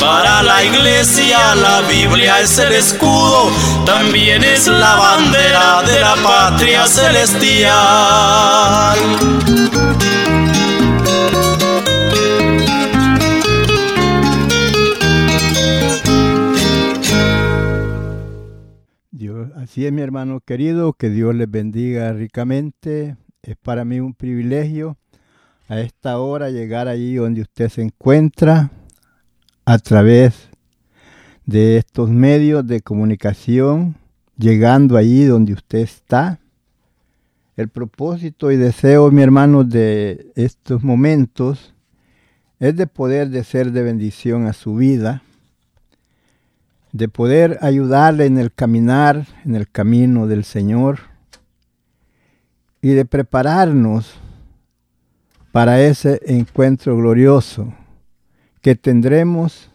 Para la iglesia la Biblia es el escudo, también es la bandera de la patria celestial. Así es mi hermano querido, que Dios les bendiga ricamente. Es para mí un privilegio a esta hora llegar allí donde usted se encuentra a través de estos medios de comunicación, llegando allí donde usted está. El propósito y deseo, mi hermano, de estos momentos es de poder de ser de bendición a su vida, de poder ayudarle en el caminar, en el camino del Señor y de prepararnos para ese encuentro glorioso que tendremos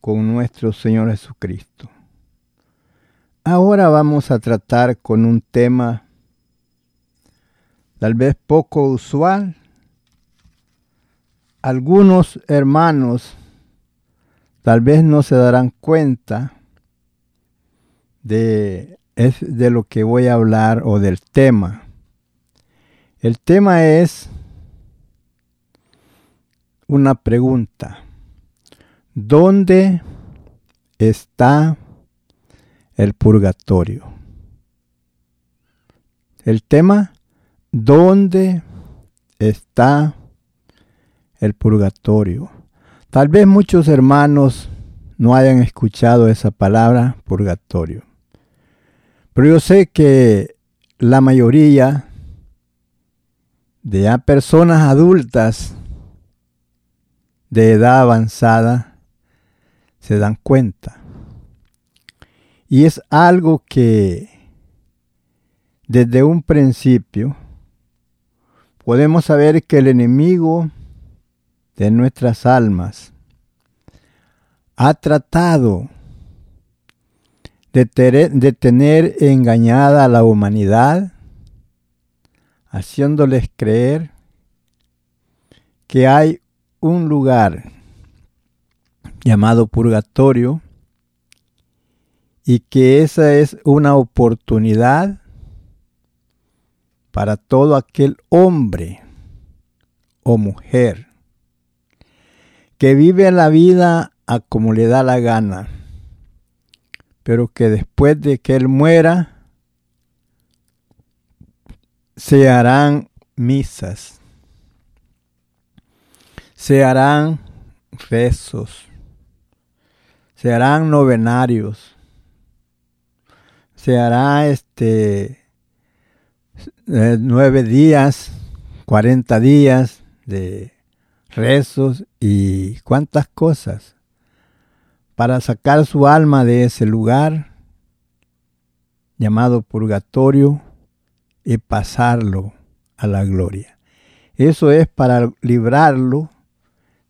con nuestro Señor Jesucristo. Ahora vamos a tratar con un tema tal vez poco usual. Algunos hermanos tal vez no se darán cuenta de, de lo que voy a hablar o del tema. El tema es una pregunta. ¿Dónde está el purgatorio? El tema, ¿dónde está el purgatorio? Tal vez muchos hermanos no hayan escuchado esa palabra purgatorio. Pero yo sé que la mayoría de personas adultas de edad avanzada se dan cuenta. Y es algo que desde un principio podemos saber que el enemigo de nuestras almas ha tratado de, tener engañada a la humanidad, haciéndoles creer que hay un lugar llamado purgatorio y que esa es una oportunidad para todo aquel hombre o mujer que vive la vida a como le da la gana, pero que después de que él muera, se harán misas se harán rezos, se harán novenarios, se hará este eh, nueve días, cuarenta días de rezos y cuantas cosas para sacar su alma de ese lugar llamado purgatorio y pasarlo a la gloria. Eso es para librarlo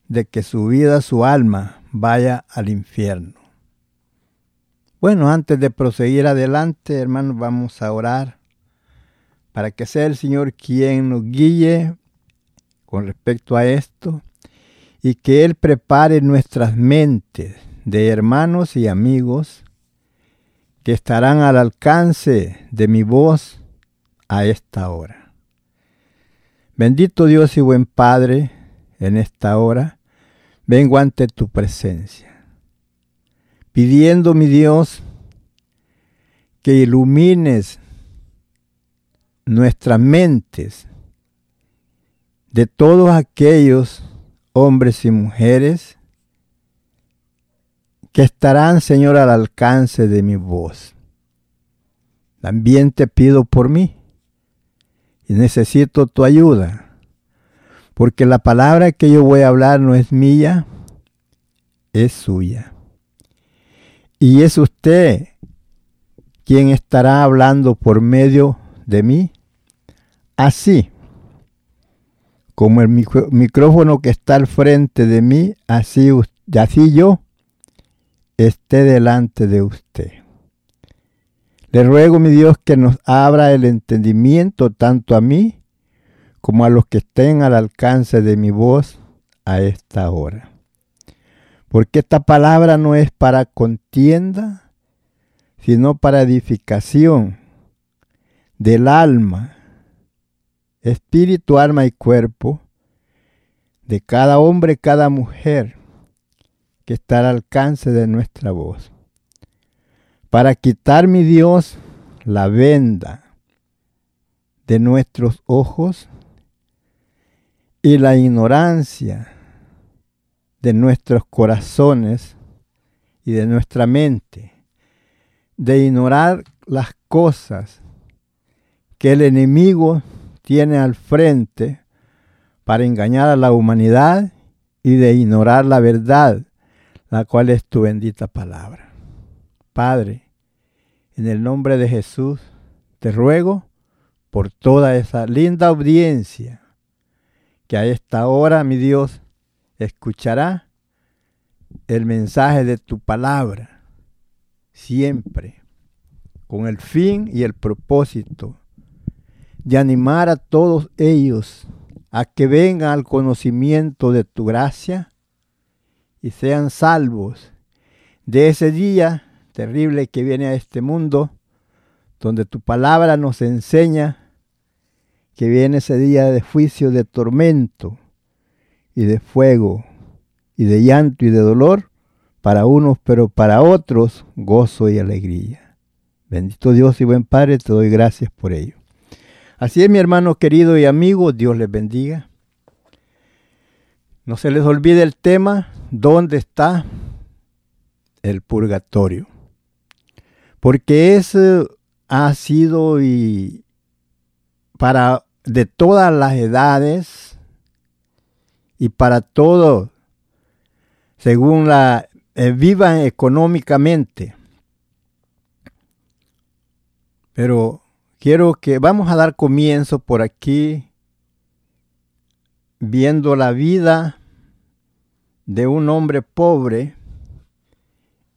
de que su vida, su alma, vaya al infierno. Bueno, antes de proseguir adelante, hermanos, vamos a orar para que sea el Señor quien nos guíe con respecto a esto y que Él prepare nuestras mentes de hermanos y amigos que estarán al alcance de mi voz a esta hora. Bendito Dios y buen Padre, en esta hora vengo ante tu presencia, pidiendo, mi Dios, que ilumines nuestras mentes de todos aquellos hombres y mujeres que estarán, Señor, al alcance de mi voz. También te pido por mí y necesito tu ayuda, porque la palabra que yo voy a hablar no es mía, es suya. Y es usted quien estará hablando por medio de mí. Así como el micrófono que está al frente de mí, así, yo esté delante de usted. Le ruego, mi Dios, que nos abra el entendimiento tanto a mí como a los que estén al alcance de mi voz a esta hora. Porque esta palabra no es para contienda, sino para edificación del alma espíritu, alma y cuerpo de cada hombre, cada mujer que está al alcance de nuestra voz. Para quitar, mi Dios, la venda de nuestros ojos y la ignorancia de nuestros corazones y de nuestra mente, de ignorar las cosas que el enemigo tiene al frente para engañar a la humanidad y de ignorar la verdad, la cual es tu bendita palabra. Padre, en el nombre de Jesús, te ruego por toda esa linda audiencia que a esta hora, mi Dios, escuchará el mensaje de tu palabra, siempre, con el fin y el propósito de animar a todos ellos a que vengan al conocimiento de tu gracia y sean salvos de ese día terrible que viene a este mundo, donde tu palabra nos enseña que viene ese día de juicio, de tormento y de fuego y de llanto y de dolor para unos, pero para otros gozo y alegría. Bendito Dios y buen Padre, te doy gracias por ello. Así es, mi hermano querido y amigo, Dios les bendiga. No se les olvide el tema, ¿dónde está el purgatorio? Porque ese ha sido y para de todas las edades y para todos, según la eh, vivan económicamente. Pero Quiero que vamos a dar comienzo por aquí viendo la vida de un hombre pobre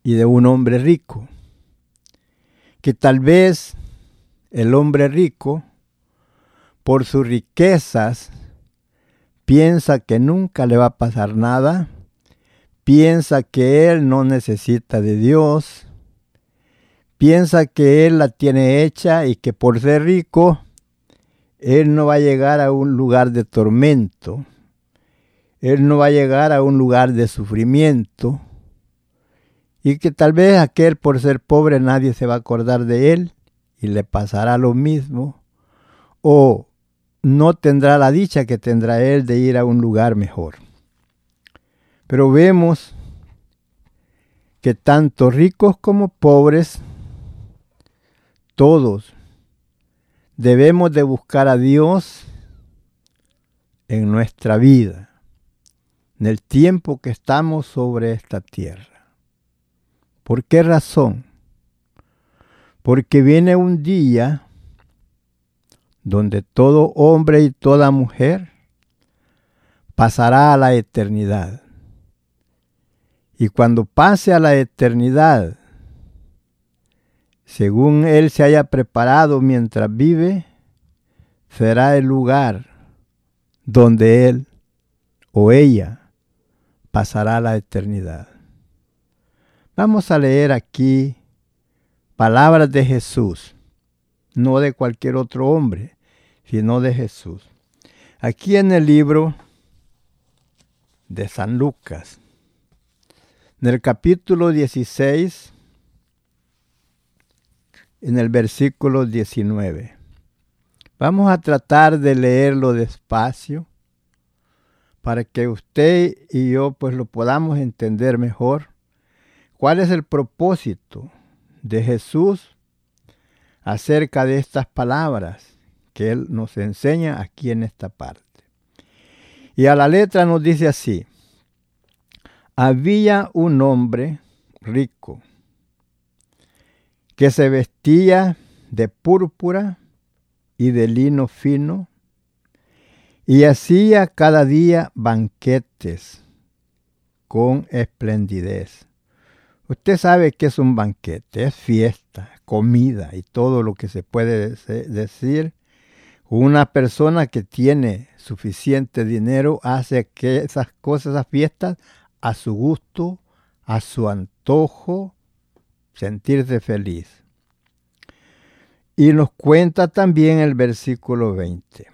y de un hombre rico. Que tal vez el hombre rico, por sus riquezas, piensa que nunca le va a pasar nada, piensa que él no necesita de Dios, piensa que él la tiene hecha y que por ser rico, él no va a llegar a un lugar de tormento, él no va a llegar a un lugar de sufrimiento, y que tal vez aquel por ser pobre nadie se va a acordar de él y le pasará lo mismo, o no tendrá la dicha que tendrá él de ir a un lugar mejor. Pero vemos que tanto ricos como pobres todos debemos de buscar a Dios en nuestra vida, en el tiempo que estamos sobre esta tierra. ¿Por qué razón? Porque viene un día donde todo hombre y toda mujer pasará a la eternidad. Y cuando pase a la eternidad, según él se haya preparado mientras vive, será el lugar donde él o ella pasará la eternidad. Vamos a leer aquí palabras de Jesús, no de cualquier otro hombre, sino de Jesús. Aquí en el libro de San Lucas, en el capítulo 16, en el versículo 19. Vamos a tratar de leerlo despacio para que usted y yo pues lo podamos entender mejor. ¿Cuál es el propósito de Jesús acerca de estas palabras que Él nos enseña aquí en esta parte? Y a la letra nos dice así, había un hombre rico que se vestía de púrpura y de lino fino, y hacía cada día banquetes con esplendidez. Usted sabe que es un banquete, es fiesta, comida y todo lo que se puede decir. Una persona que tiene suficiente dinero hace que esas cosas, esas fiestas, a su gusto, a su antojo, sentirse feliz. Y nos cuenta también el versículo 20.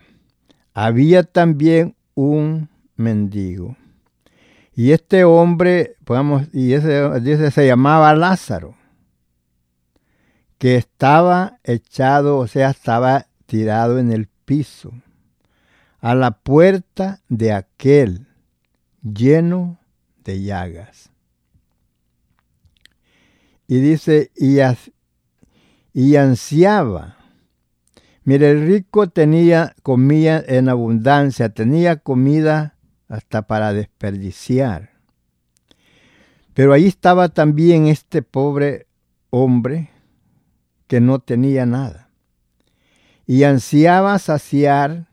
Había también un mendigo. Y este hombre, podemos, y ese, se llamaba Lázaro, que estaba echado, o sea, estaba tirado en el piso, a la puerta de aquel lleno de llagas. Y dice, y, y ansiaba. Mire, el rico tenía comida en abundancia, tenía comida hasta para desperdiciar. Pero ahí estaba también este pobre hombre que no tenía nada. Y ansiaba saciar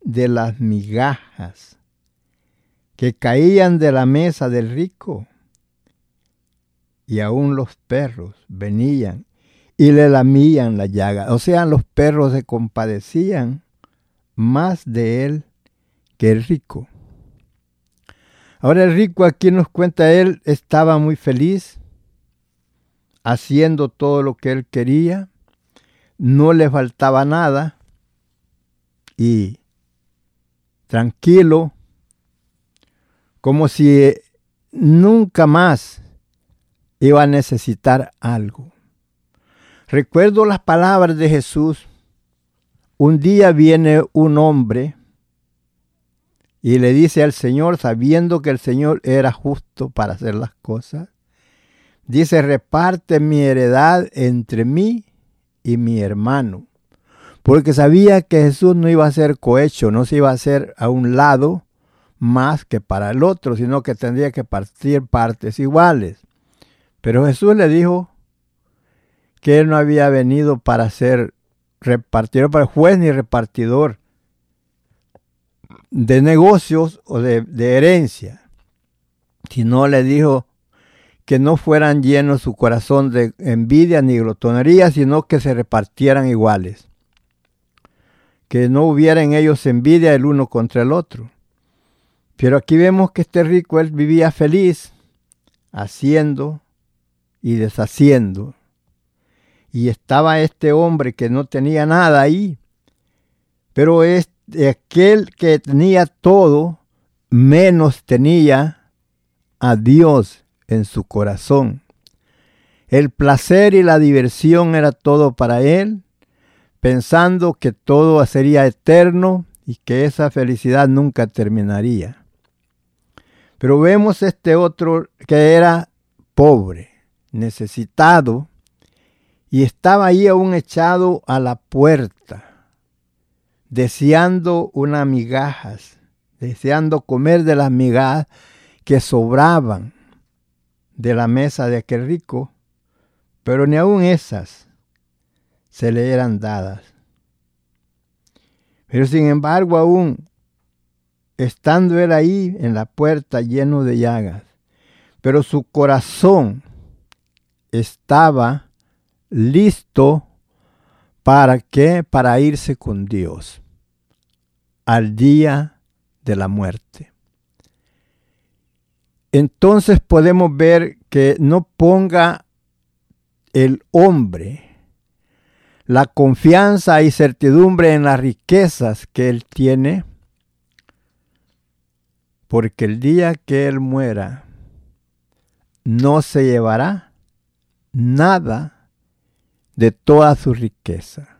de las migajas que caían de la mesa del rico y aún los perros venían y le lamían la llaga. O sea, los perros se compadecían más de él que el rico. Ahora el rico aquí nos cuenta, él estaba muy feliz, haciendo todo lo que él quería, no le faltaba nada y tranquilo, como si nunca más iba a necesitar algo. Recuerdo las palabras de Jesús. Un día viene un hombre y le dice al Señor, sabiendo que el Señor era justo para hacer las cosas, dice, reparte mi heredad entre mí y mi hermano. Porque sabía que Jesús no iba a ser cohecho, no se iba a hacer a un lado más que para el otro, sino que tendría que partir partes iguales. Pero Jesús le dijo que él no había venido para ser repartidor, para juez ni repartidor de negocios o de, de herencia, sino le dijo que no fueran llenos su corazón de envidia ni glotonería, sino que se repartieran iguales, que no hubiera en ellos envidia el uno contra el otro. Pero aquí vemos que este rico, él vivía feliz, haciendo y deshaciendo. Y estaba este hombre que no tenía nada ahí. Pero es aquel que tenía todo, menos tenía a Dios en su corazón. El placer y la diversión era todo para él, pensando que todo sería eterno y que esa felicidad nunca terminaría. Pero vemos este otro que era pobre necesitado, y estaba ahí aún echado a la puerta, deseando unas migajas, deseando comer de las migajas que sobraban de la mesa de aquel rico, pero ni aun esas se le eran dadas. Pero sin embargo, aún estando él ahí en la puerta lleno de llagas, pero su corazón estaba listo ¿Para qué? Para irse con Dios al día de la muerte. Entonces podemos ver que no ponga el hombre la confianza y certidumbre en las riquezas que él tiene, porque el día que él muera, no se llevará nada de toda su riqueza.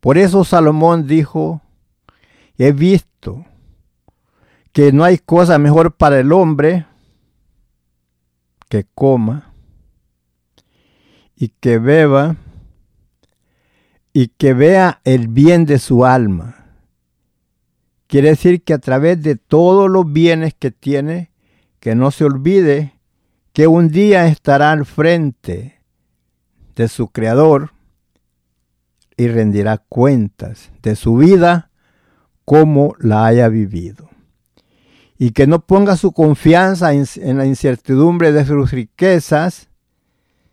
Por eso Salomón dijo, he visto que no hay cosa mejor para el hombre que coma y que beba y que vea el bien de su alma. Quiere decir que a través de todos los bienes que tiene, que no se olvide que un día estará al frente de su Creador y rendirá cuentas de su vida como la haya vivido. Y que no ponga su confianza en, la incertidumbre de sus riquezas,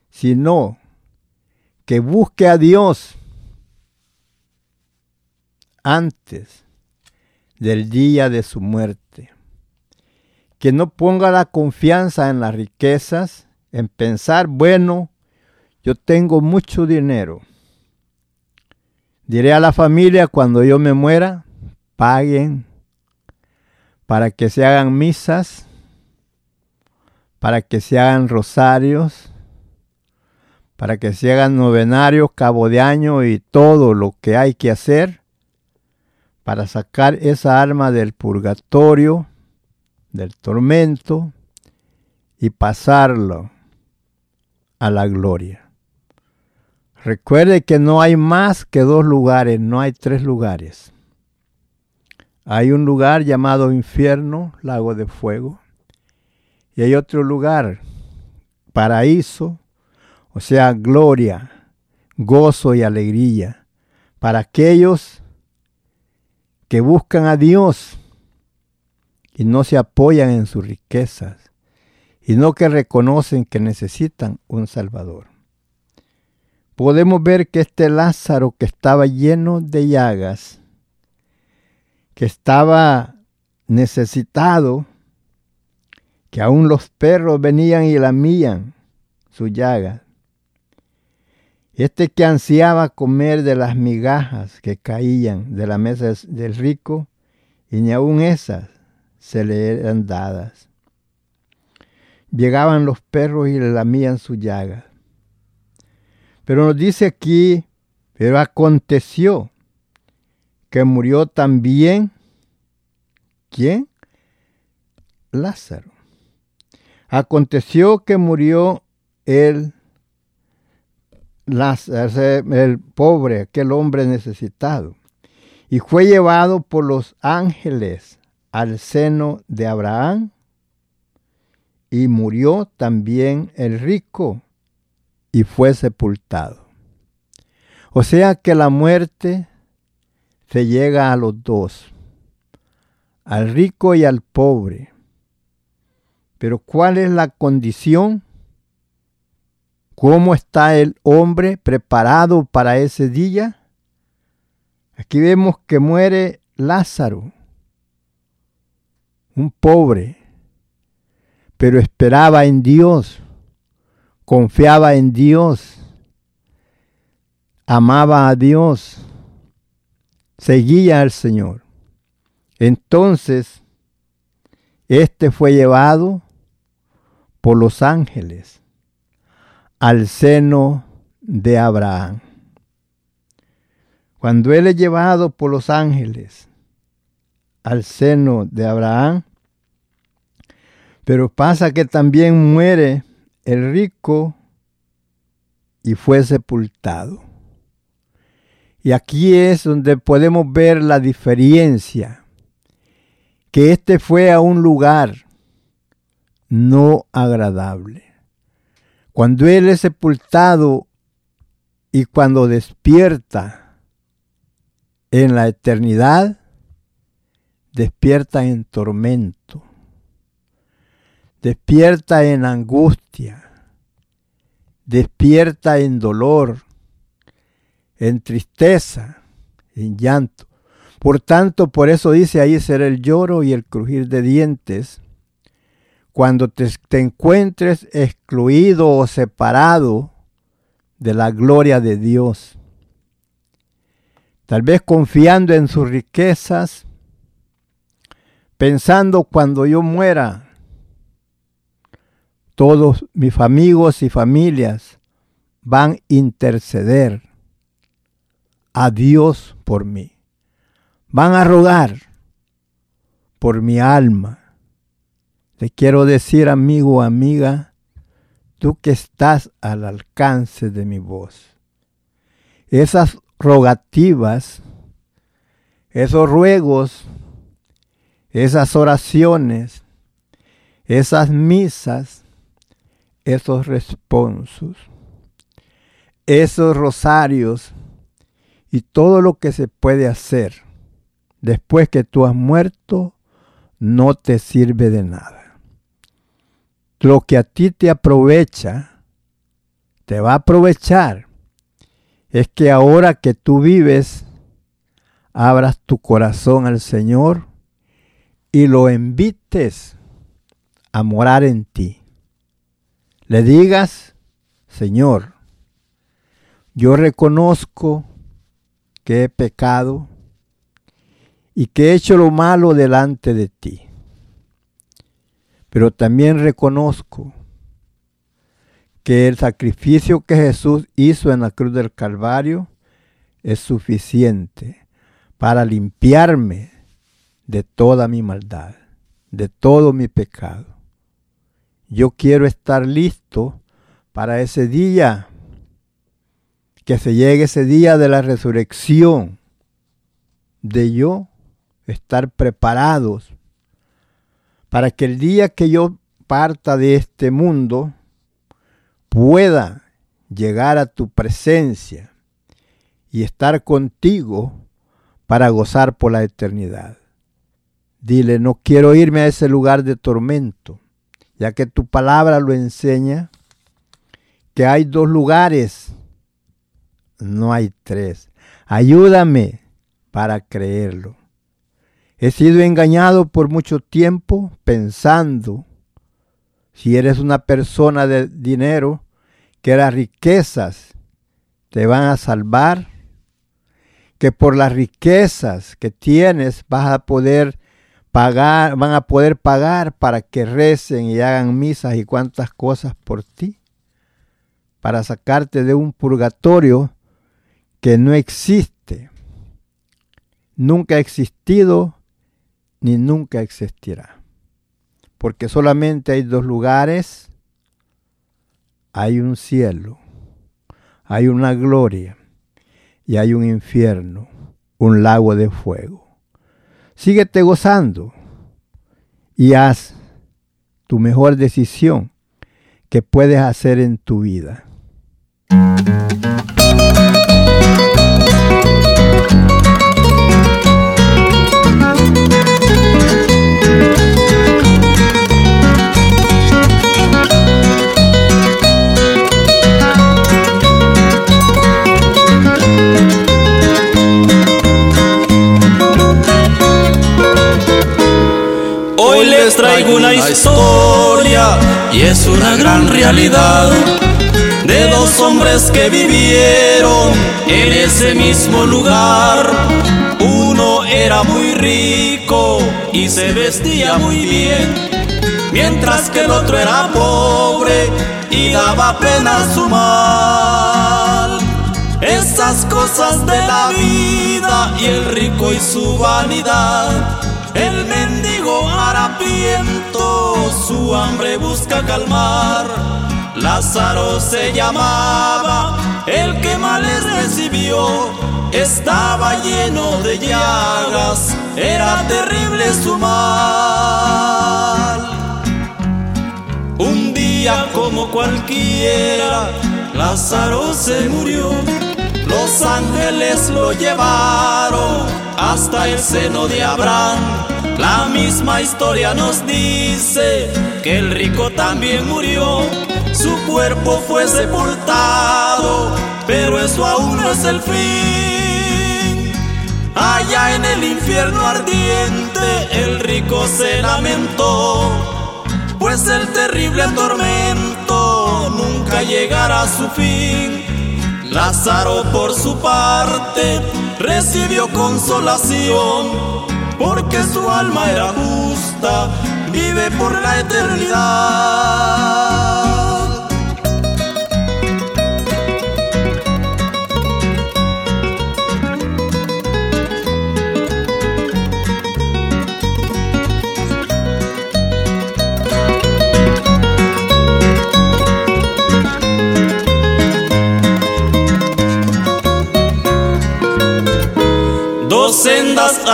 sino que busque a Dios antes del día de su muerte. Que no ponga la confianza en las riquezas, en pensar, bueno, yo tengo mucho dinero. Diré a la familia cuando yo me muera, paguen para que se hagan misas, para que se hagan rosarios, para que se hagan novenarios, cabo de año y todo lo que hay que hacer para sacar esa alma del purgatorio, del tormento y pasarlo a la gloria. Recuerde que no hay más que dos lugares, no hay tres lugares. Hay un lugar llamado infierno, lago de fuego, y hay otro lugar, paraíso, o sea, gloria, gozo y alegría, para aquellos que buscan a Dios y no se apoyan en sus riquezas, y no que reconocen que necesitan un Salvador. Podemos ver que este Lázaro que estaba lleno de llagas, que estaba necesitado, que aún los perros venían y lamían su llaga, este que ansiaba comer de las migajas que caían de la mesa del rico, y ni aun esas se le eran dadas. Llegaban los perros y le lamían su llaga. Pero nos dice aquí, pero aconteció que murió también, ¿quién? Lázaro. Aconteció que murió él el pobre, aquel hombre necesitado, y fue llevado por los ángeles al seno de Abraham, y murió también el rico, y fue sepultado. O sea que la muerte se llega a los dos, al rico y al pobre. Pero ¿cuál es la condición? ¿Cómo está el hombre preparado para ese día? Aquí vemos que muere Lázaro, un pobre, pero esperaba en Dios, confiaba en Dios, amaba a Dios, seguía al Señor. Entonces, este fue llevado por los ángeles al seno de Abraham. Cuando él es llevado por los ángeles al seno de Abraham, pero pasa que también muere el rico y fue sepultado. Y aquí es donde podemos ver la diferencia, que este fue a un lugar no agradable. Cuando Él es sepultado y cuando despierta en la eternidad, despierta en tormento, despierta en angustia, despierta en dolor, en tristeza, en llanto. Por tanto, por eso dice ahí será el lloro y el crujir de dientes. Cuando te, te encuentres excluido o separado de la gloria de Dios. Tal vez confiando en sus riquezas, pensando cuando yo muera, todos mis amigos y familias van a interceder a Dios por mí. Van a rogar por mi alma. Te quiero decir, amigo amiga, tú que estás al alcance de mi voz. Esas rogativas, esos ruegos, esas oraciones, esas misas, esos responsos, esos rosarios y todo lo que se puede hacer. Después que tú has muerto no te sirve de nada. Lo que a ti te aprovecha, te va a aprovechar, es que ahora que tú vives, abras tu corazón al Señor y lo invites a morar en ti. Le digas, Señor, yo reconozco que he pecado y que he hecho lo malo delante de ti. Pero también reconozco que el sacrificio que Jesús hizo en la cruz del Calvario es suficiente para limpiarme de toda mi maldad, de todo mi pecado. Yo quiero estar listo para ese día, que se llegue ese día de la resurrección, de yo estar preparados para que el día que yo parta de este mundo pueda llegar a tu presencia y estar contigo para gozar por la eternidad. Dile, no quiero irme a ese lugar de tormento ya que tu palabra lo enseña, que hay dos lugares, no hay tres. Ayúdame para creerlo. He sido engañado por mucho tiempo pensando, si eres una persona de dinero, que las riquezas te van a salvar, que por las riquezas que tienes vas a poder pagar, van a poder pagar para que recen y hagan misas y cuantas cosas por ti, para sacarte de un purgatorio que no existe, nunca ha existido ni nunca existirá. Porque solamente hay dos lugares, hay un cielo, hay una gloria y hay un infierno, un lago de fuego. Síguete gozando y haz tu mejor decisión que puedes hacer en tu vida. Gran realidad de dos hombres que vivieron en ese mismo lugar. Uno era muy rico y se vestía muy bien, mientras que el otro era pobre y daba pena su mal. Esas cosas de la vida y el rico y su vanidad, el mendigo harapiento su hambre busca calmar. Lázaro se llamaba, el que males recibió, estaba lleno de llagas, era terrible su mal. Un día como cualquiera, Lázaro se murió los ángeles lo llevaron hasta el seno de Abraham. La misma historia nos dice que el rico también murió. su cuerpo fue sepultado, pero eso aún no es el fin. Allá en el infierno ardiente el rico se lamentó, pues el terrible tormento nunca llegará a su fin. Lázaro por su parte recibió consolación, porque su alma era justa, vive por la eternidad.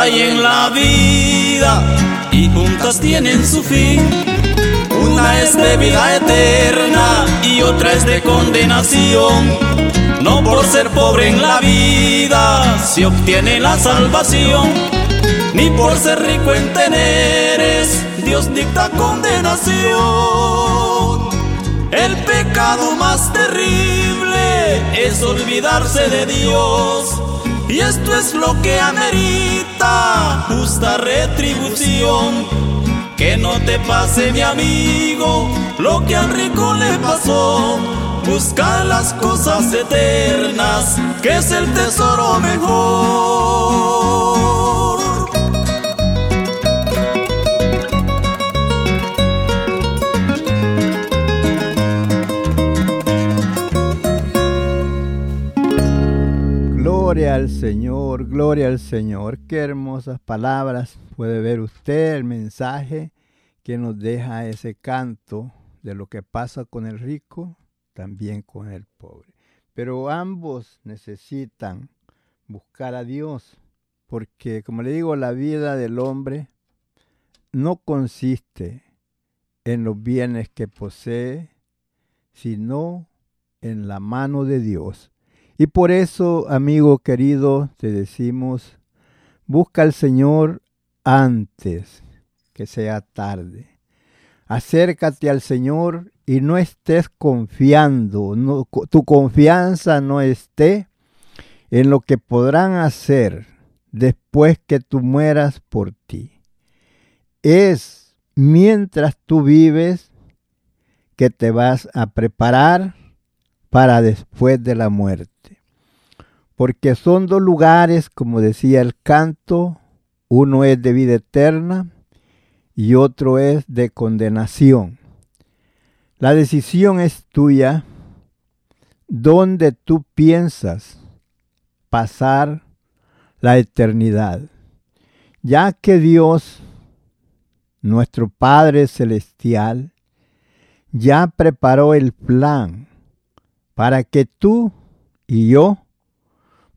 Hay en la vida y juntas tienen su fin. Una es de vida eterna y otra es de condenación. No por ser pobre en la vida se obtiene la salvación, ni por ser rico en teneres Dios dicta condenación. El pecado más terrible es olvidarse de Dios y esto es lo que amerita justa retribución. Que no te pase, mi amigo, lo que al rico le pasó. Busca las cosas eternas, que es el tesoro mejor. Gloria al Señor, gloria al Señor. Qué hermosas palabras puede ver usted el mensaje que nos deja ese canto de lo que pasa con el rico, también con el pobre. Pero ambos necesitan buscar a Dios, porque como le digo, la vida del hombre no consiste en los bienes que posee, sino en la mano de Dios. Y por eso, amigo querido, te decimos, busca al Señor antes que sea tarde. Acércate al Señor y no estés confiando, tu confianza no esté en lo que podrán hacer después que tú mueras por ti. Es mientras tú vives que te vas a preparar para después de la muerte porque son dos lugares, como decía el canto, uno es de vida eterna y otro es de condenación. La decisión es tuya, donde tú piensas pasar la eternidad, ya que Dios, nuestro Padre Celestial, ya preparó el plan para que tú y yo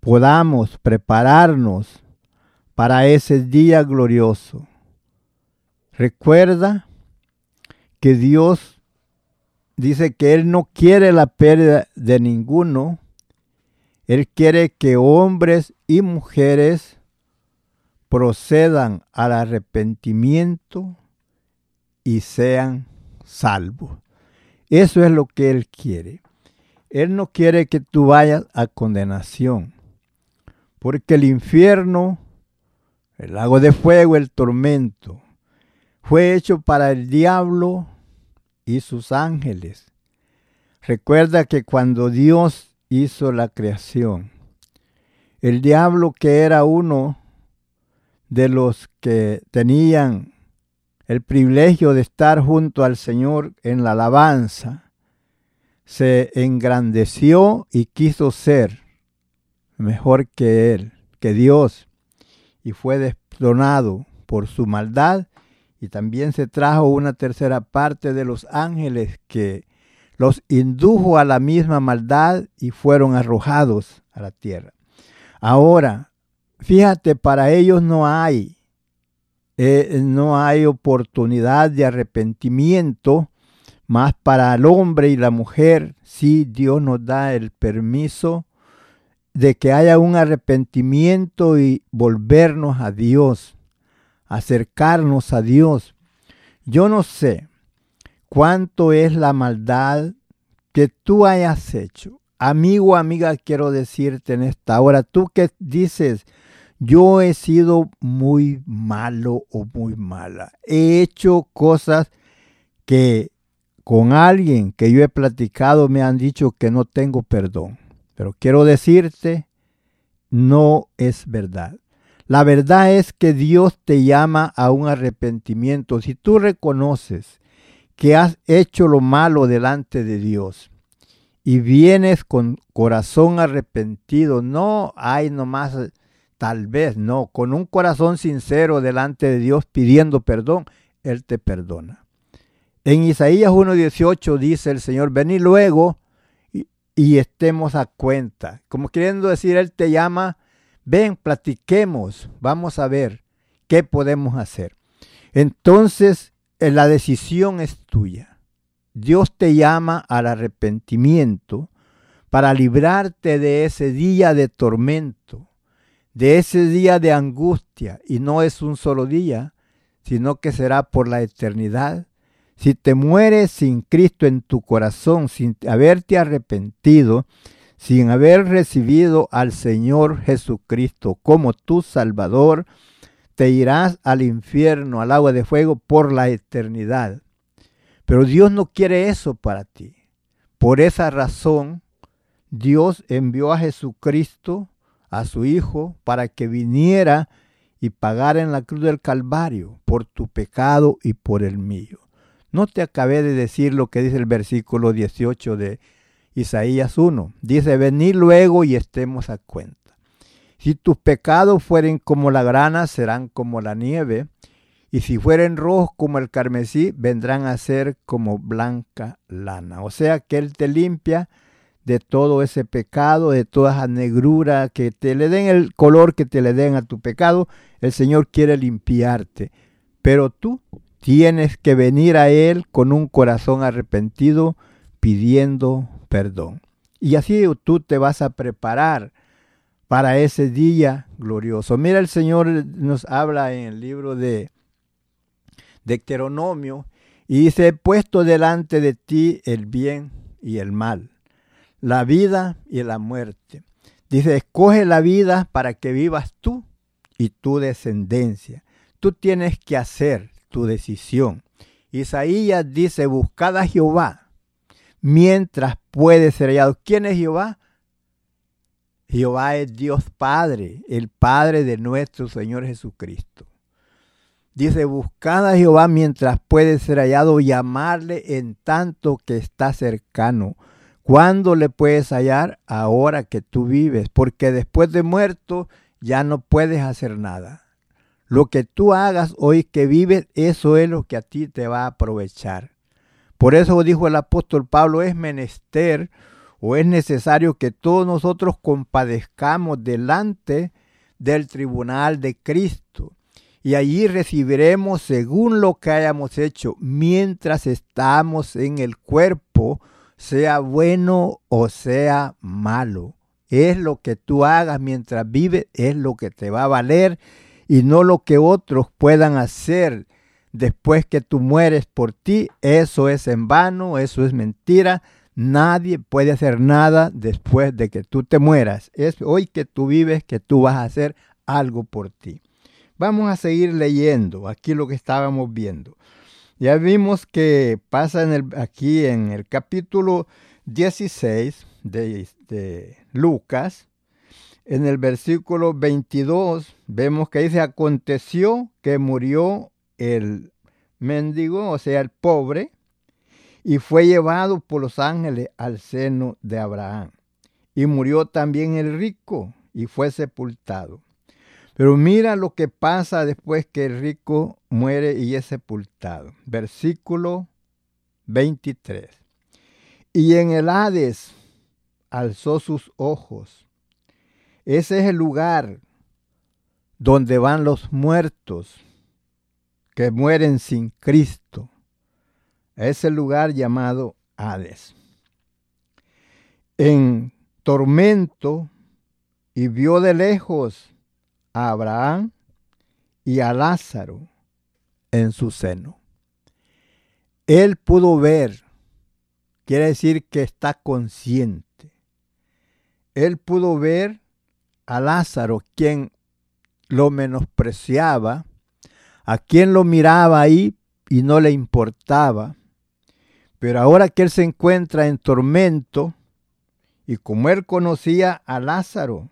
podamos prepararnos para ese día glorioso. Recuerda que Dios dice que Él no quiere la pérdida de ninguno. Él quiere que hombres y mujeres procedan al arrepentimiento y sean salvos. Eso es lo que Él quiere. Él no quiere que tú vayas a condenación porque el infierno, el lago de fuego, el tormento, fue hecho para el diablo y sus ángeles. Recuerda que cuando Dios hizo la creación, el diablo que era uno de los que tenían el privilegio de estar junto al Señor en la alabanza, se engrandeció y quiso ser mejor que él, que Dios, y fue destronado por su maldad, y también se trajo una tercera parte de los ángeles que los indujo a la misma maldad y fueron arrojados a la tierra. Ahora, fíjate, para ellos no hay, eh, no hay oportunidad de arrepentimiento, más para el hombre y la mujer, sí Dios nos da el permiso de que haya un arrepentimiento y volvernos a Dios, acercarnos a Dios. Yo no sé cuánto es la maldad que tú hayas hecho. Amigo, amiga, quiero decirte en esta hora, tú que dices, yo he sido muy malo o muy mala. He hecho cosas que con alguien que yo he platicado me han dicho que no tengo perdón. Pero quiero decirte, no es verdad. La verdad es que Dios te llama a un arrepentimiento. Si tú reconoces que has hecho lo malo delante de Dios y vienes con corazón arrepentido, no hay nomás tal vez, no, con un corazón sincero delante de Dios pidiendo perdón, Él te perdona. En Isaías 1.18 dice el Señor, vení luego y, estemos a cuenta. Como queriendo decir, Él te llama, ven, platiquemos, vamos a ver qué podemos hacer. Entonces, eh, la decisión es tuya. Dios te llama al arrepentimiento para librarte de ese día de tormento, de ese día de angustia. Y no es un solo día, sino que será por la eternidad si te mueres sin Cristo en tu corazón, sin haberte arrepentido, sin haber recibido al Señor Jesucristo como tu Salvador, te irás al infierno, al agua de fuego por la eternidad. Pero Dios no quiere eso para ti. Por esa razón, Dios envió a Jesucristo, a su Hijo, para que viniera y pagara en la cruz del Calvario por tu pecado y por el mío. No te acabé de decir lo que dice el versículo 18 de Isaías 1. Dice, venid luego y estemos a cuenta. Si tus pecados fueren como la grana, serán como la nieve. Y si fueren rojos como el carmesí, vendrán a ser como blanca lana. O sea que Él te limpia de todo ese pecado, de toda esa negrura, que te le den el color que te le den a tu pecado. El Señor quiere limpiarte. Pero tú Tienes que venir a Él con un corazón arrepentido pidiendo perdón. Y así tú te vas a preparar para ese día glorioso. Mira, el Señor nos habla en el libro de Deuteronomio y dice, he puesto delante de ti el bien y el mal, la vida y la muerte. Dice, escoge la vida para que vivas tú y tu descendencia. Tú tienes que hacer, tu decisión. Isaías dice, buscad a Jehová mientras puede ser hallado. ¿Quién es Jehová? Jehová es Dios Padre, el Padre de nuestro Señor Jesucristo. Dice, buscad a Jehová mientras puede ser hallado, llamarle en tanto que está cercano. ¿Cuándo le puedes hallar? Ahora que tú vives, porque después de muerto ya no puedes hacer nada. Lo que tú hagas hoy que vives, eso es lo que a ti te va a aprovechar. Por eso dijo el apóstol Pablo, es menester o es necesario que todos nosotros compadezcamos delante del tribunal de Cristo. Y allí recibiremos según lo que hayamos hecho mientras estamos en el cuerpo, sea bueno o sea malo. Es lo que tú hagas mientras vives, es lo que te va a valer y no lo que otros puedan hacer después que tú mueres por ti. Eso es en vano, eso es mentira. Nadie puede hacer nada después de que tú te mueras. Es hoy que tú vives que tú vas a hacer algo por ti. Vamos a seguir leyendo aquí lo que estábamos viendo. Ya vimos que pasa en el, aquí en el capítulo 16 de, de Lucas, en el versículo 22 vemos que dice, aconteció que murió el mendigo, o sea, el pobre, y fue llevado por los ángeles al seno de Abraham. Y murió también el rico y fue sepultado. Pero mira lo que pasa después que el rico muere y es sepultado. Versículo 23. Y en el Hades alzó sus ojos ese es el lugar donde van los muertos que mueren sin Cristo. Es el lugar llamado Hades. En tormento y vio de lejos a Abraham y a Lázaro en su seno. Él pudo ver quiere decir que está consciente. Él pudo ver a Lázaro, quien lo menospreciaba, a quien lo miraba ahí y no le importaba. Pero ahora que él se encuentra en tormento, y como él conocía a Lázaro,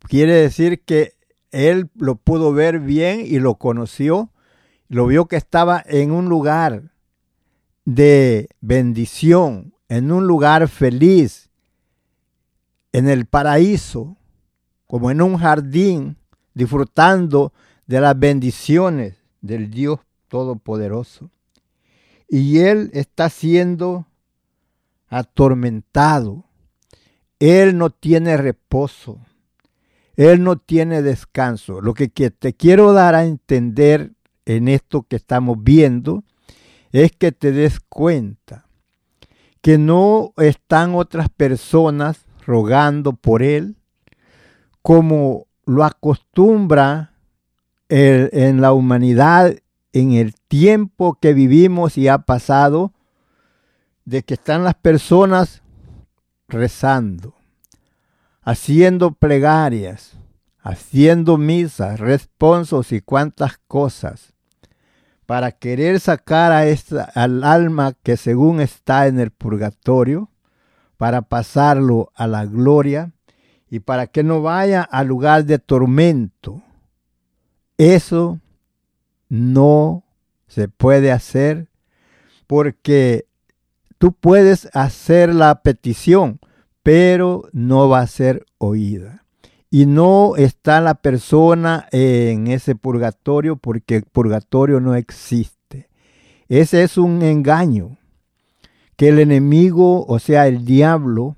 quiere decir que él lo pudo ver bien y lo conoció, lo vio que estaba en un lugar de bendición, en un lugar feliz, en el paraíso, como en un jardín, disfrutando de las bendiciones del Dios Todopoderoso. Y él está siendo atormentado. Él no tiene reposo. Él no tiene descanso. Lo que te quiero dar a entender en esto que estamos viendo es que te des cuenta que no están otras personas rogando por él como lo acostumbra en la humanidad en el tiempo que vivimos y ha pasado de que están las personas rezando, haciendo plegarias, haciendo misas, responsos y cuantas cosas para querer sacar a al alma que según está en el purgatorio, para pasarlo a la gloria y para que no vaya al lugar de tormento. Eso no se puede hacer porque tú puedes hacer la petición, pero no va a ser oída y no está la persona en ese purgatorio porque el purgatorio no existe. Ese es un engaño que el enemigo, o sea, el diablo,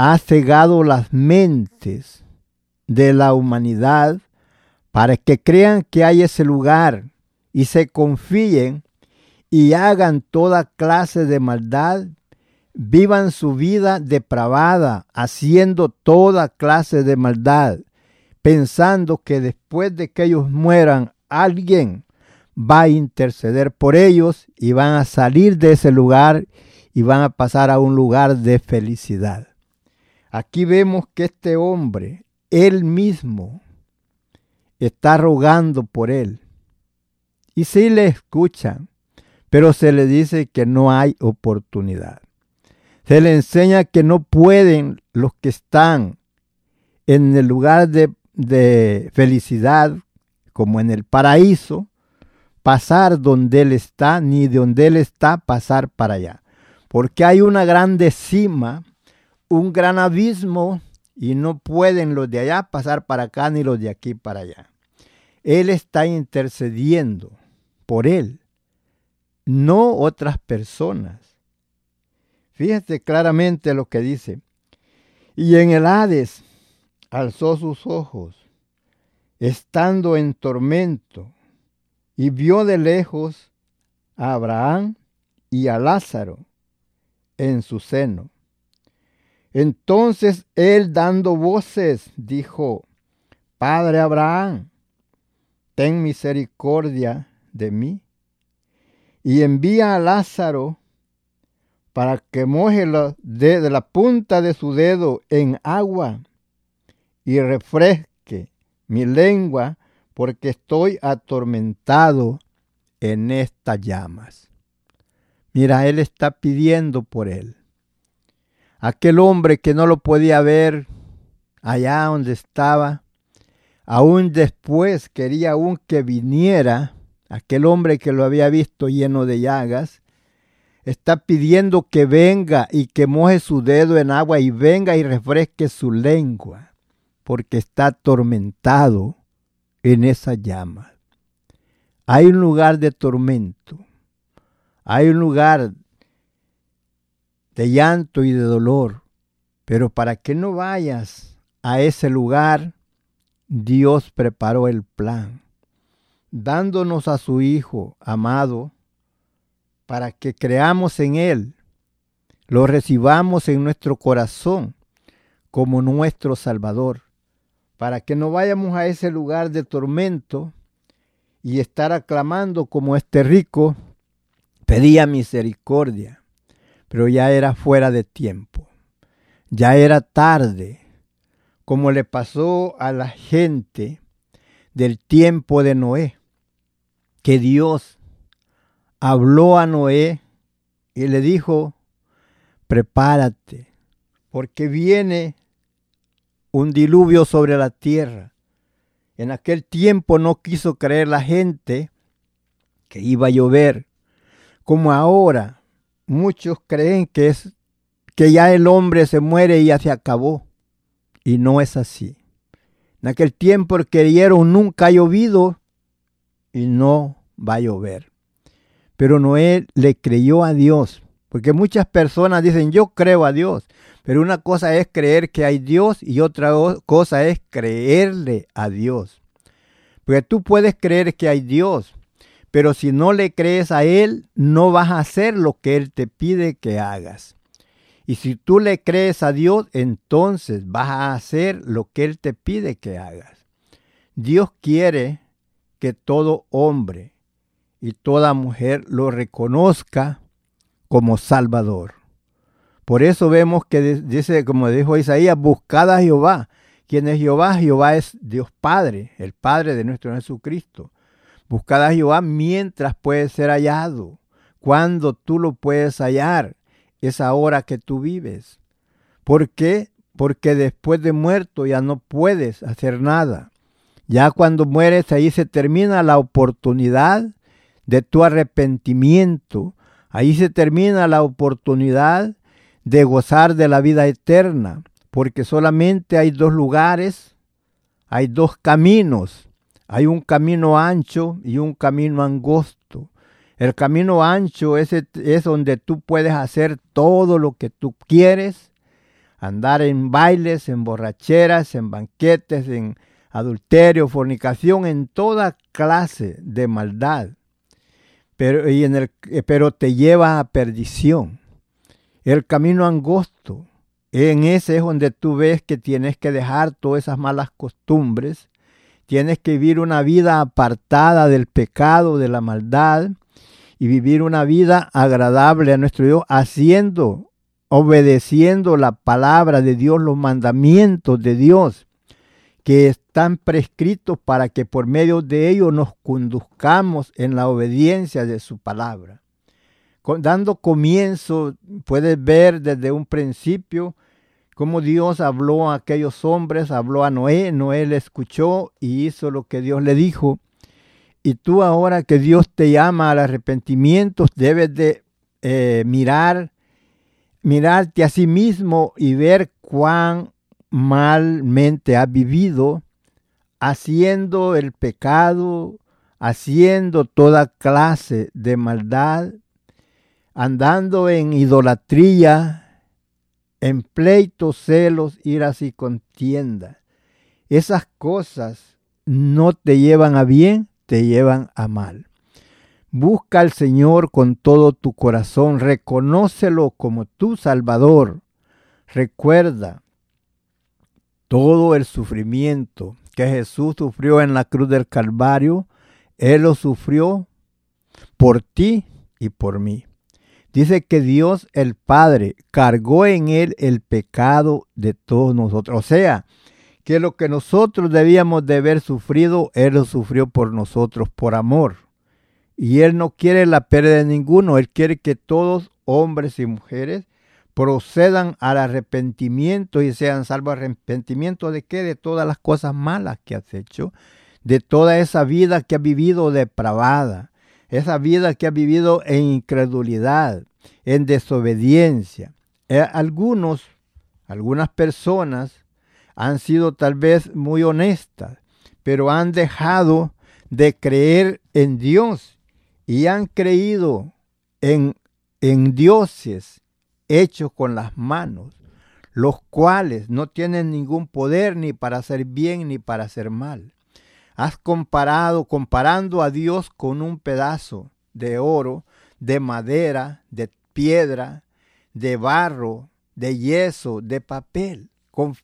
ha cegado las mentes de la humanidad para que crean que hay ese lugar y se confíen y hagan toda clase de maldad vivan su vida depravada, haciendo toda clase de maldad, pensando que después de que ellos mueran, alguien va a interceder por ellos y van a salir de ese lugar y van a pasar a un lugar de felicidad. Aquí vemos que este hombre, él mismo, está rogando por él. Y sí le escuchan, pero se le dice que no hay oportunidad. Se le enseña que no pueden los que están en el lugar de, felicidad, como en el paraíso, pasar donde Él está, ni de donde Él está pasar para allá. Porque hay una grande cima, un gran abismo, y no pueden los de allá pasar para acá, ni los de aquí para allá. Él está intercediendo por Él, no otras personas. Fíjate claramente lo que dice. Y en el Hades alzó sus ojos, estando en tormento, y vio de lejos a Abraham y a Lázaro en su seno. Entonces él dando voces dijo, Padre Abraham, ten misericordia de mí, y envía a Lázaro para que moje de, la punta de su dedo en agua y refresque mi lengua, porque estoy atormentado en estas llamas. Mira, él está pidiendo por él. Aquel hombre que no lo podía ver allá donde estaba, aún después quería aún que viniera aquel hombre que lo había visto lleno de llagas, está pidiendo que venga y que moje su dedo en agua y venga y refresque su lengua, porque está atormentado en esa llama. Hay un lugar de tormento, hay un lugar de llanto y de dolor, pero para que no vayas a ese lugar, Dios preparó el plan, dándonos a su Hijo amado, para que creamos en Él, lo recibamos en nuestro corazón como nuestro Salvador, para que no vayamos a ese lugar de tormento y estar aclamando como este rico pedía misericordia. Pero ya era fuera de tiempo, ya era tarde, como le pasó a la gente del tiempo de Noé, que Dios habló a Noé y le dijo, prepárate, porque viene un diluvio sobre la tierra. En aquel tiempo no quiso creer la gente que iba a llover, como ahora muchos creen que es que ya el hombre se muere y ya se acabó. Y no es así. En aquel tiempo creyeron nunca ha llovido y no va a llover. Pero Noé le creyó a Dios, porque muchas personas dicen yo creo a Dios, pero una cosa es creer que hay Dios y otra cosa es creerle a Dios. Porque tú puedes creer que hay Dios, pero si no le crees a Él, no vas a hacer lo que Él te pide que hagas. Y si tú le crees a Dios, entonces vas a hacer lo que Él te pide que hagas. Dios quiere que todo hombre y toda mujer lo reconozca como Salvador. Por eso vemos que dice, como dijo Isaías, buscad a Jehová. ¿Quién es Jehová? Jehová es Dios Padre, el Padre de nuestro Jesucristo. Buscad a Jehová mientras puede ser hallado. Cuando tú lo puedes hallar, es ahora que tú vives. ¿Por qué? Porque después de muerto ya no puedes hacer nada. Ya cuando mueres ahí se termina la oportunidad de tu arrepentimiento. Ahí se termina la oportunidad de gozar de la vida eterna, porque solamente hay dos lugares, hay dos caminos, hay un camino ancho y un camino angosto. El camino ancho es, es donde tú puedes hacer todo lo que tú quieres, andar en bailes, en borracheras, en banquetes, en adulterio, fornicación, en toda clase de maldad. Pero, y en el, pero te lleva a perdición el camino angosto. En ese es donde tú ves que tienes que dejar todas esas malas costumbres, tienes que vivir una vida apartada del pecado, de la maldad, y vivir una vida agradable a nuestro Dios, haciendo, obedeciendo la palabra de Dios, los mandamientos de Dios, que están prescritos para que por medio de ellos nos conduzcamos en la obediencia de su palabra. Dando comienzo, puedes ver desde un principio cómo Dios habló a aquellos hombres, habló a Noé, Noé le escuchó y hizo lo que Dios le dijo. Y tú ahora que Dios te llama al arrepentimiento, debes de eh, mirar, mirarte a sí mismo y ver cuán malmente has vivido haciendo el pecado, haciendo toda clase de maldad, andando en idolatría, en pleitos, celos, iras y contienda. Esas cosas no te llevan a bien, te llevan a mal. Busca al Señor con todo tu corazón, reconócelo como tu Salvador. Recuerda todo el sufrimiento que Jesús sufrió en la cruz del Calvario, Él lo sufrió por ti y por mí. Dice que Dios el Padre cargó en él el pecado de todos nosotros. O sea, que lo que nosotros debíamos de haber sufrido, Él lo sufrió por nosotros, por amor. Y Él no quiere la pérdida de ninguno, Él quiere que todos, hombres y mujeres, procedan al arrepentimiento y sean salvos. ¿Arrepentimiento de qué? De todas las cosas malas que has hecho, de toda esa vida que has vivido depravada, esa vida que ha vivido en incredulidad, en desobediencia. Eh, algunos, algunas personas han sido tal vez muy honestas, pero han dejado de creer en Dios y han creído en, en dioses hechos con las manos, los cuales no tienen ningún poder ni para hacer bien ni para hacer mal. Has comparado, comparando a Dios con un pedazo de oro, de madera, de piedra, de barro, de yeso, de papel,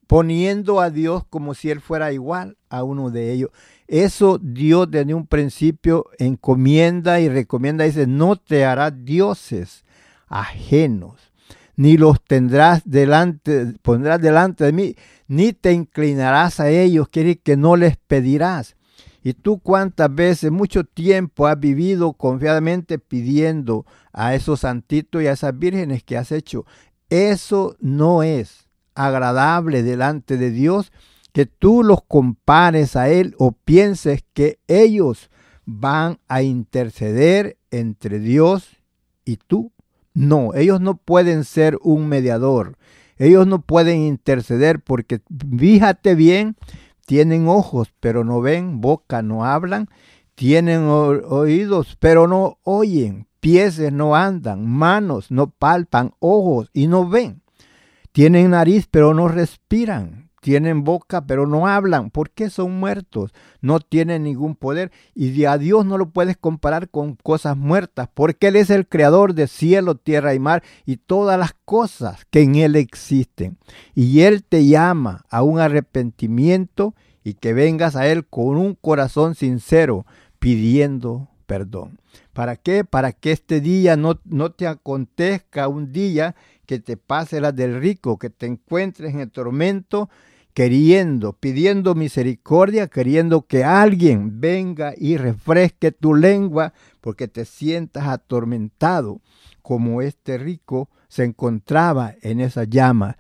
poniendo a Dios como si Él fuera igual a uno de ellos. Eso Dios desde un principio encomienda y recomienda, dice, no te hará dioses ajenos. ni los tendrás delante, pondrás delante de mí, ni te inclinarás a ellos, quiere que no les pedirás. Y tú cuántas veces, mucho tiempo has vivido confiadamente pidiendo a esos santitos y a esas vírgenes que has hecho. Eso no es agradable delante de Dios que tú los compares a Él o pienses que ellos van a interceder entre Dios y tú. No, ellos no pueden ser un mediador. Ellos no pueden interceder porque fíjate bien, tienen ojos pero no ven, boca no hablan, tienen oídos pero no oyen, pies no andan, manos no palpan, ojos y no ven. Tienen nariz pero no respiran, tienen boca pero no hablan. ¿Por qué son muertos? No tienen ningún poder. Y a Dios no lo puedes comparar con cosas muertas, porque Él es el creador de cielo, tierra y mar y todas las cosas que en Él existen. Y Él te llama a un arrepentimiento y que vengas a Él con un corazón sincero pidiendo perdón. ¿Para qué? Para que este día no, no te acontezca un día que te pase la del rico, que te encuentres en el tormento queriendo, pidiendo misericordia, queriendo que alguien venga y refresque tu lengua porque te sientas atormentado como este rico se encontraba en esa llama.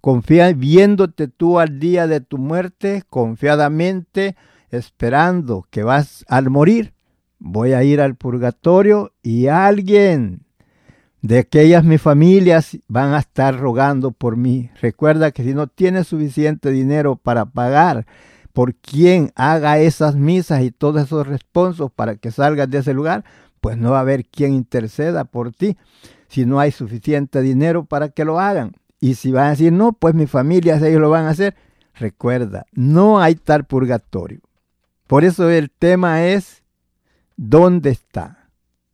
Confía viéndote tú al día de tu muerte, confiadamente esperando que vas al morir. Voy a ir al purgatorio y alguien de aquellas mis familias van a estar rogando por mí. Recuerda que si no tienes suficiente dinero para pagar por quien haga esas misas y todos esos responsos para que salgas de ese lugar, pues no va a haber quien interceda por ti si no hay suficiente dinero para que lo hagan. Y si van a decir, no, pues mi familia ellos lo van a hacer, recuerda, no hay tal purgatorio. Por eso el tema es, ¿dónde está?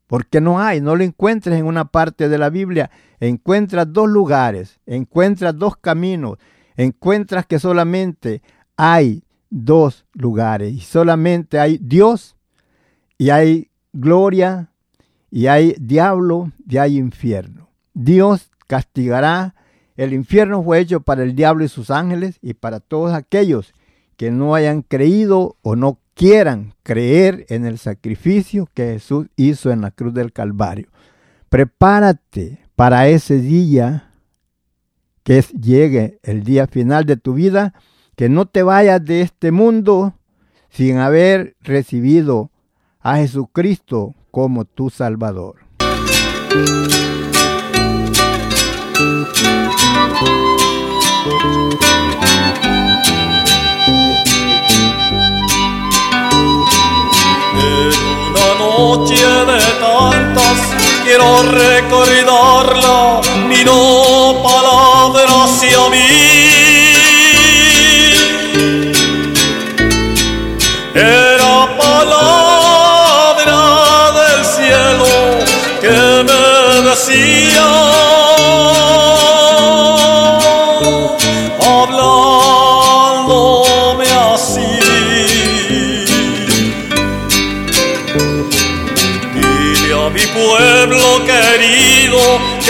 Porque no hay, no lo encuentres en una parte de la Biblia. Encuentras dos lugares, encuentras dos caminos, encuentras que solamente hay dos lugares y solamente hay Dios y hay gloria y hay diablo y hay infierno. Dios castigará. El infierno fue hecho para el diablo y sus ángeles y para todos aquellos que no hayan creído o no quieran creer en el sacrificio que Jesús hizo en la cruz del Calvario. Prepárate para ese día que llegue el día final de tu vida, que no te vayas de este mundo sin haber recibido a Jesucristo como tu Salvador. Noche de tantas quiero recordarla, ni no palabras hacia mí.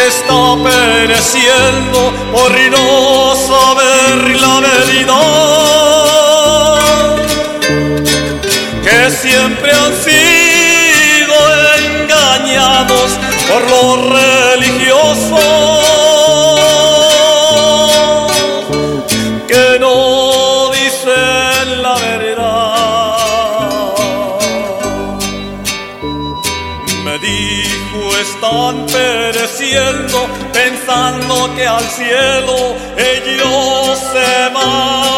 Está pereciendo por no saber la verdad, que siempre han sido engañados por los religiosos. Que al cielo ellos se van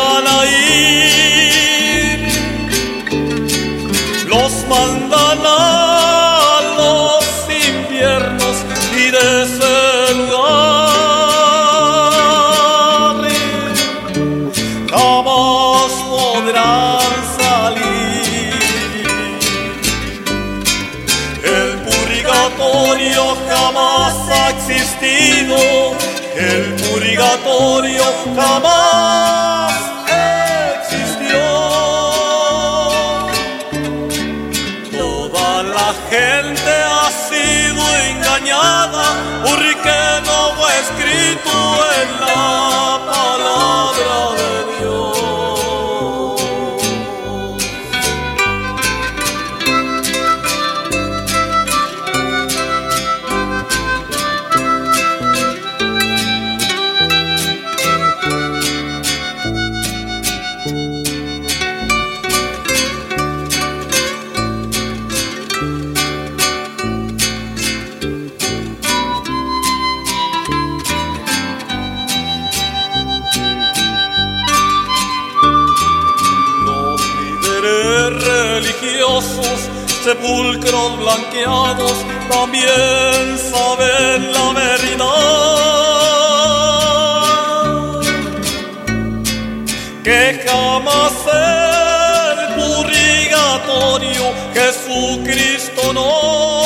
también saben la verdad. Que jamás el purgatorio Jesucristo no.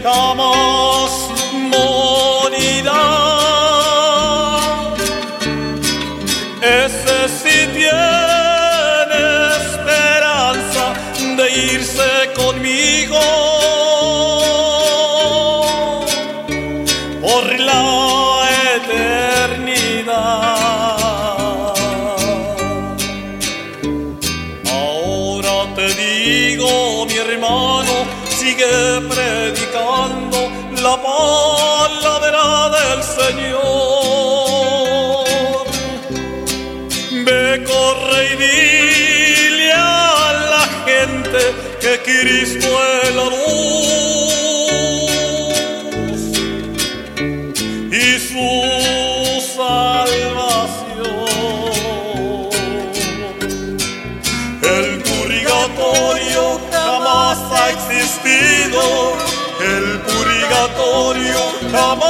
Sirve jamás purgatorio jamás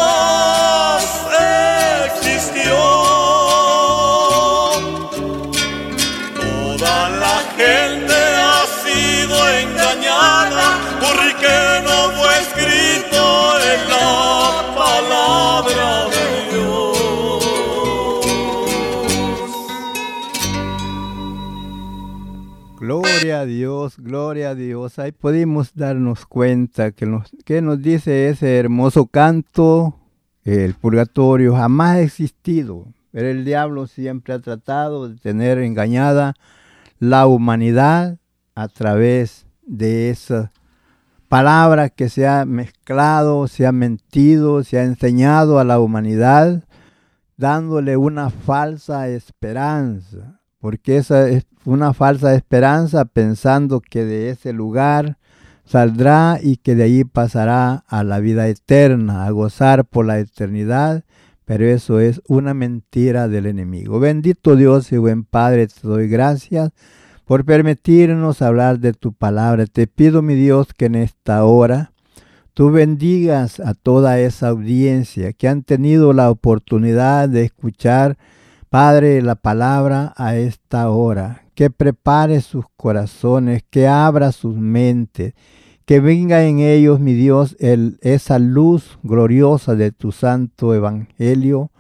Gloria a Dios, gloria a Dios. Ahí pudimos darnos cuenta que nos, que nos dice ese hermoso canto. El purgatorio jamás ha existido, pero el diablo siempre ha tratado de tener engañada la humanidad a través de esa palabra que se ha mezclado, se ha mentido, se ha enseñado a la humanidad, dándole una falsa esperanza porque esa es una falsa esperanza pensando que de ese lugar saldrá y que de ahí pasará a la vida eterna, a gozar por la eternidad, pero eso es una mentira del enemigo. Bendito Dios y buen Padre, te doy gracias por permitirnos hablar de tu palabra. Te pido, mi Dios, que en esta hora tú bendigas a toda esa audiencia que han tenido la oportunidad de escuchar Padre, la palabra a esta hora, que prepare sus corazones, que abra sus mentes, que venga en ellos, mi Dios, esa luz gloriosa de tu santo evangelio,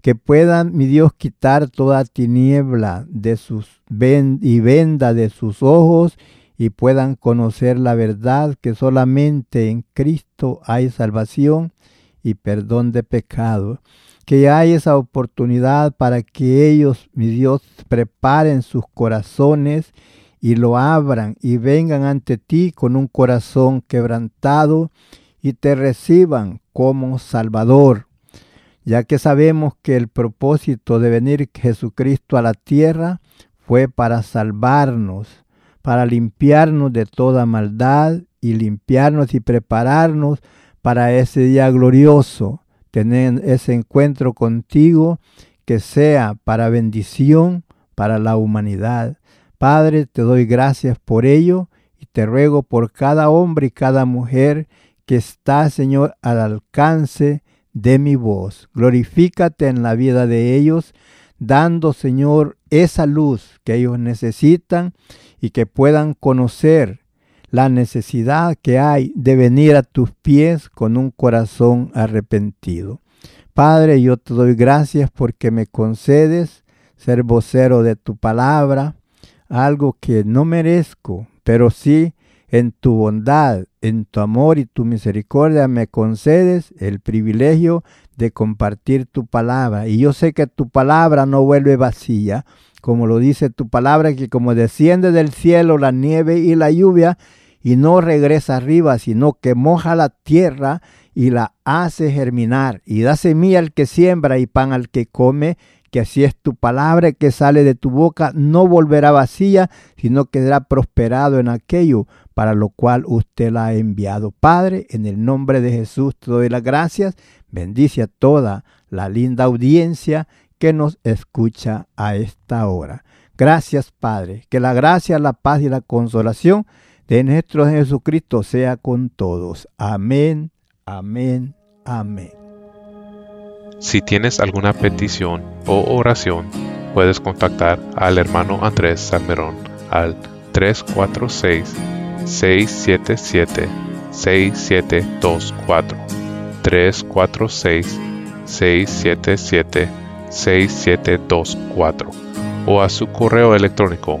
que puedan, mi Dios, quitar toda tiniebla de sus y venda de sus ojos y puedan conocer la verdad que solamente en Cristo hay salvación y perdón de pecado que hay esa oportunidad para que ellos, mi Dios, preparen sus corazones y lo abran y vengan ante ti con un corazón quebrantado y te reciban como Salvador, ya que sabemos que el propósito de venir Jesucristo a la tierra fue para salvarnos, para limpiarnos de toda maldad y limpiarnos y prepararnos para ese día glorioso tener ese encuentro contigo que sea para bendición para la humanidad. Padre, te doy gracias por ello y te ruego por cada hombre y cada mujer que está, Señor, al alcance de mi voz. Glorifícate en la vida de ellos, dando, Señor, esa luz que ellos necesitan y que puedan conocer la necesidad que hay de venir a tus pies con un corazón arrepentido. Padre, yo te doy gracias porque me concedes ser vocero de tu palabra, algo que no merezco, pero sí en tu bondad, en tu amor y tu misericordia me concedes el privilegio de compartir tu palabra. Y yo sé que tu palabra no vuelve vacía, como lo dice tu palabra, que como desciende del cielo la nieve y la lluvia, y no regresa arriba, sino que moja la tierra y la hace germinar, y da semilla al que siembra y pan al que come, que así es tu palabra que sale de tu boca, no volverá vacía, sino quedará prosperado en aquello para lo cual usted la ha enviado. Padre, en el nombre de Jesús te doy las gracias, bendice a toda la linda audiencia que nos escucha a esta hora. Gracias, Padre, que la gracia, la paz y la consolación de nuestro Jesucristo sea con todos. Amén, amén, amén. Si tienes alguna petición o oración, puedes contactar al hermano Andrés Salmerón al 346-677-6724. 346-677-6724 o a su correo electrónico